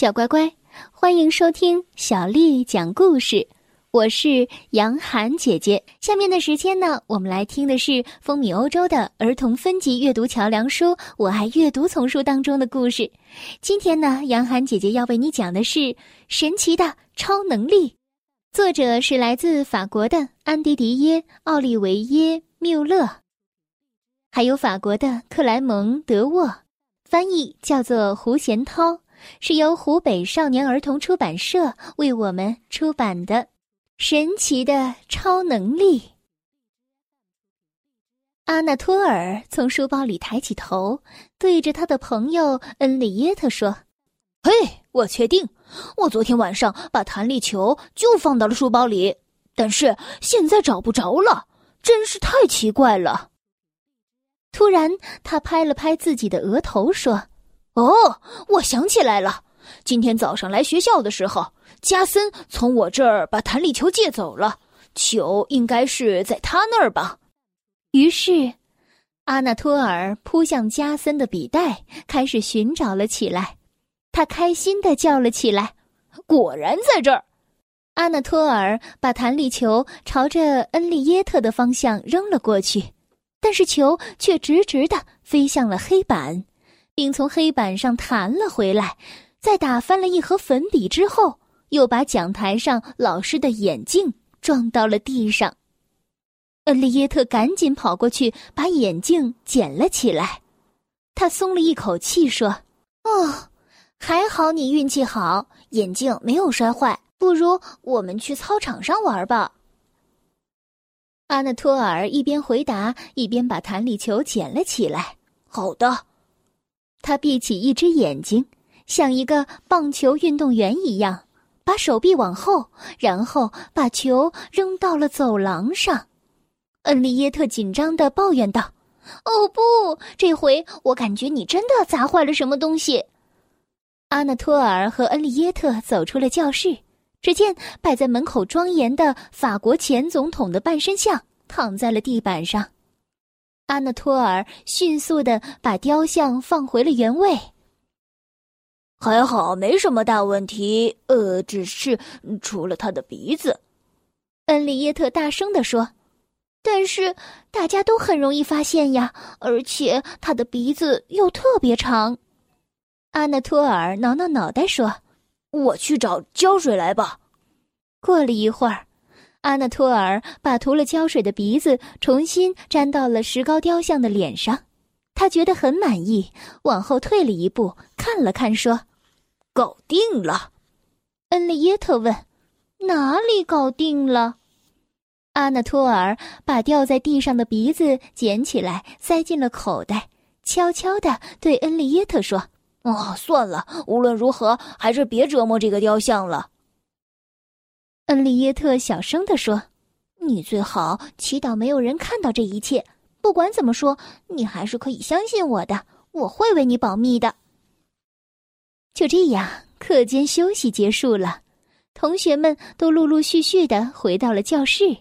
小乖乖，欢迎收听小丽讲故事。我是杨涵姐姐。下面的时间呢，我们来听的是风靡欧洲的儿童分级阅读桥梁书《我爱阅读》丛书当中的故事。今天呢，杨涵姐姐要为你讲的是《神奇的超能力》，作者是来自法国的安迪迪耶·奥利维耶·缪勒，还有法国的克莱蒙·德沃，翻译叫做胡贤涛。是由湖北少年儿童出版社为我们出版的《神奇的超能力》。阿纳托尔从书包里抬起头，对着他的朋友恩里耶特说：“嘿，我确定，我昨天晚上把弹力球就放到了书包里，但是现在找不着了，真是太奇怪了。”突然，他拍了拍自己的额头说。哦，我想起来了，今天早上来学校的时候，加森从我这儿把弹力球借走了，球应该是在他那儿吧。于是，阿纳托尔扑向加森的笔袋，开始寻找了起来。他开心的叫了起来：“果然在这儿！”阿纳托尔把弹力球朝着恩利耶特的方向扔了过去，但是球却直直的飞向了黑板。并从黑板上弹了回来，在打翻了一盒粉笔之后，又把讲台上老师的眼镜撞到了地上。恩利耶特赶紧跑过去把眼镜捡了起来，他松了一口气说：“哦，还好你运气好，眼镜没有摔坏。不如我们去操场上玩吧。”阿纳托尔一边回答，一边把弹力球捡了起来。“好的。”他闭起一只眼睛，像一个棒球运动员一样，把手臂往后，然后把球扔到了走廊上。恩利耶特紧张的抱怨道：“哦不，这回我感觉你真的砸坏了什么东西。”阿纳托尔和恩利耶特走出了教室，只见摆在门口庄严的法国前总统的半身像躺在了地板上。阿纳托尔迅速的把雕像放回了原位。还好，没什么大问题。呃，只是除了他的鼻子，恩利耶特大声的说：“但是大家都很容易发现呀，而且他的鼻子又特别长。”阿纳托尔挠挠脑袋说：“我去找胶水来吧。”过了一会儿。阿纳托尔把涂了胶水的鼻子重新粘到了石膏雕像的脸上，他觉得很满意，往后退了一步，看了看，说：“搞定了。”恩利耶特问：“哪里搞定了？”阿纳托尔把掉在地上的鼻子捡起来，塞进了口袋，悄悄地对恩利耶特说：“哦，算了，无论如何，还是别折磨这个雕像了。”恩利耶特小声地说：“你最好祈祷没有人看到这一切。不管怎么说，你还是可以相信我的，我会为你保密的。”就这样，课间休息结束了，同学们都陆陆续续的回到了教室。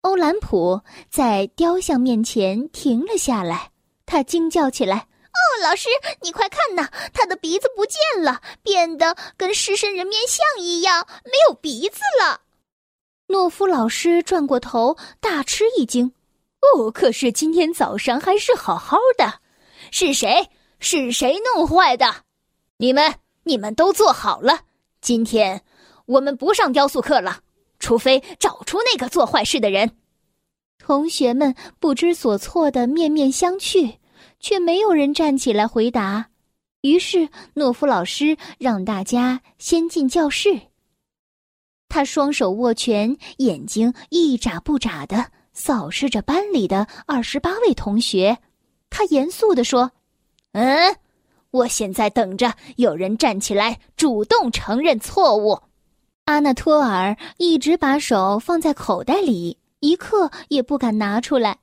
欧兰普在雕像面前停了下来，他惊叫起来：“，哦老师，你快看呐，他的鼻子不见了，变得跟狮身人面像一样，没有鼻子了。”诺夫老师转过头，大吃一惊：“哦，可是今天早上还是好好的，是谁？是谁弄坏的？你们，你们都坐好了。今天我们不上雕塑课了，除非找出那个做坏事的人。”同学们不知所措的面面相觑，却没有人站起来回答。于是，诺夫老师让大家先进教室。他双手握拳，眼睛一眨不眨的扫视着班里的二十八位同学。他严肃地说：“嗯，我现在等着有人站起来主动承认错误。”阿纳托尔一直把手放在口袋里，一刻也不敢拿出来，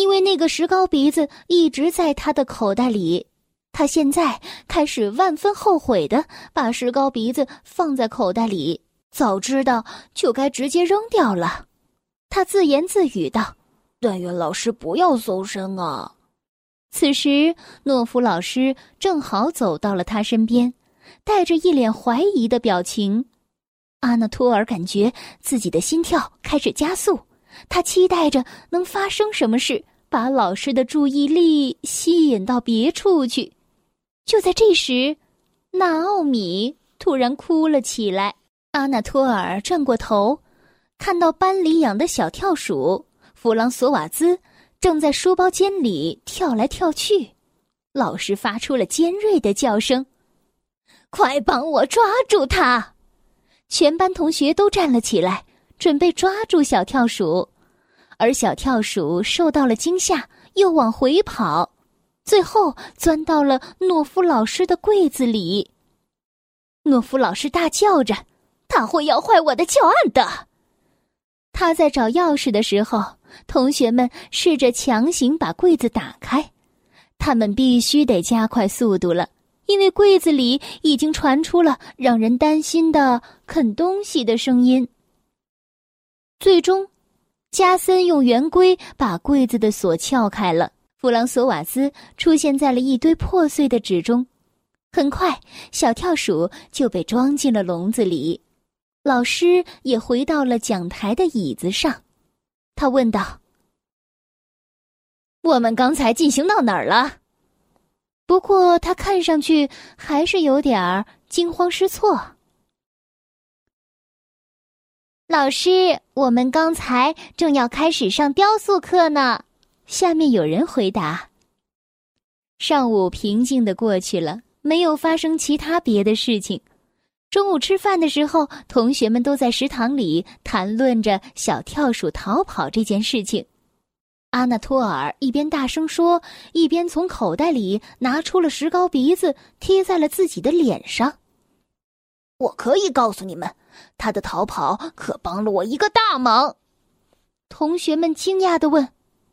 因为那个石膏鼻子一直在他的口袋里。他现在开始万分后悔的把石膏鼻子放在口袋里。早知道就该直接扔掉了，他自言自语道：“但愿老师不要搜身啊！”此时，诺夫老师正好走到了他身边，带着一脸怀疑的表情。阿纳托尔感觉自己的心跳开始加速，他期待着能发生什么事，把老师的注意力吸引到别处去。就在这时，娜奥米突然哭了起来。阿纳托尔转过头，看到班里养的小跳鼠弗朗索瓦兹正在书包间里跳来跳去。老师发出了尖锐的叫声：“快帮我抓住他！”全班同学都站了起来，准备抓住小跳鼠，而小跳鼠受到了惊吓，又往回跑，最后钻到了诺夫老师的柜子里。诺夫老师大叫着：“他会要坏我的教案的！”他在找钥匙的时候，同学们试着强行把柜子打开，他们必须得加快速度了。因为柜子里已经传出了让人担心的啃东西的声音。最终，加森用圆规把柜子的锁撬开了。弗朗索瓦斯出现在了一堆破碎的纸中。很快，小跳鼠就被装进了笼子里。老师也回到了讲台的椅子上。他问道：“我们刚才进行到哪儿了？”不过他看上去还是有点儿惊慌失措。老师，我们刚才正要开始上雕塑课呢。下面有人回答。上午平静的过去了，没有发生其他别的事情。中午吃饭的时候，同学们都在食堂里谈论着小跳鼠逃跑这件事情。阿纳托尔一边大声说，一边从口袋里拿出了石膏鼻子，贴在了自己的脸上。我可以告诉你们，他的逃跑可帮了我一个大忙。同学们惊讶的问：“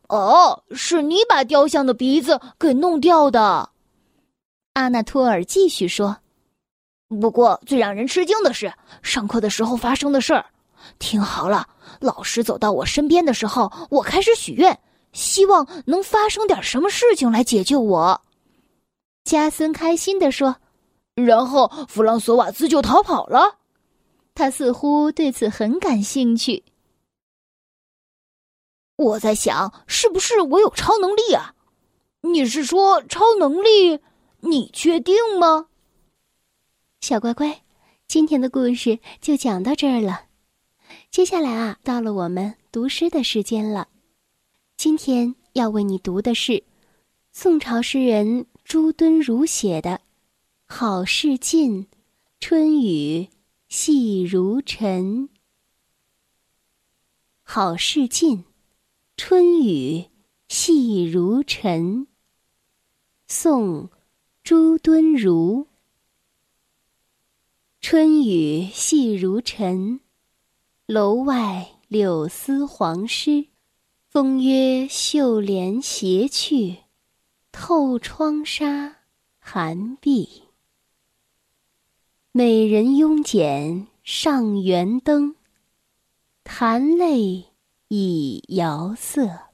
哦，是你把雕像的鼻子给弄掉的？”阿纳托尔继续说：“不过最让人吃惊的是，上课的时候发生的事儿。听好了，老师走到我身边的时候，我开始许愿。”希望能发生点什么事情来解救我，加森开心的说。然后弗朗索瓦兹就逃跑了。他似乎对此很感兴趣。我在想，是不是我有超能力啊？你是说超能力？你确定吗？小乖乖，今天的故事就讲到这儿了。接下来啊，到了我们读诗的时间了。今天要为你读的是宋朝诗人朱敦儒写的《好事近，春雨细如尘》。好事近，春雨细如尘。宋，朱敦儒。春雨细如尘，楼外柳丝黄湿。风约绣帘斜去，透窗纱寒碧。美人慵剪上圆灯，弹泪已遥色。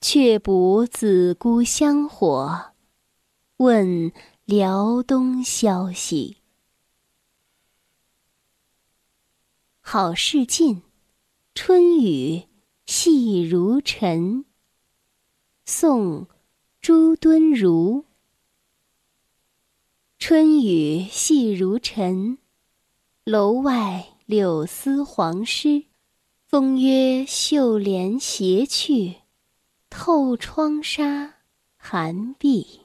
却补子姑香火，问辽东消息。好事近，春雨。细如尘。宋，朱敦儒。春雨细如尘，楼外柳丝黄湿。风约绣帘斜去，透窗纱寒碧。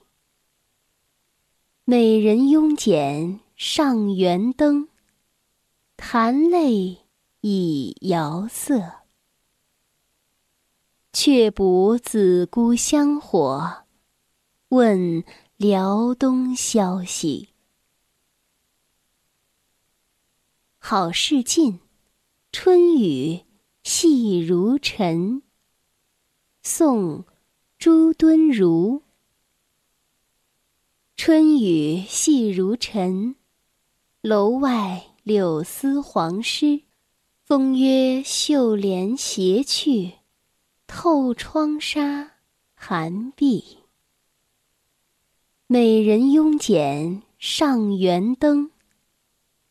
美人慵剪上元灯，弹泪已遥色。却补子姑香火，问辽东消息。好事近，春雨细如尘。宋，朱敦儒。春雨细如尘，楼外柳丝黄湿。风约绣帘斜去。透窗纱寒碧，美人慵剪上圆灯，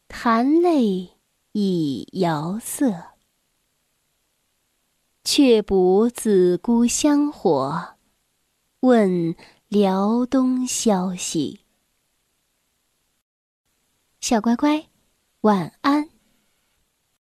弹泪已遥色。却补子姑香火，问辽东消息。小乖乖，晚安。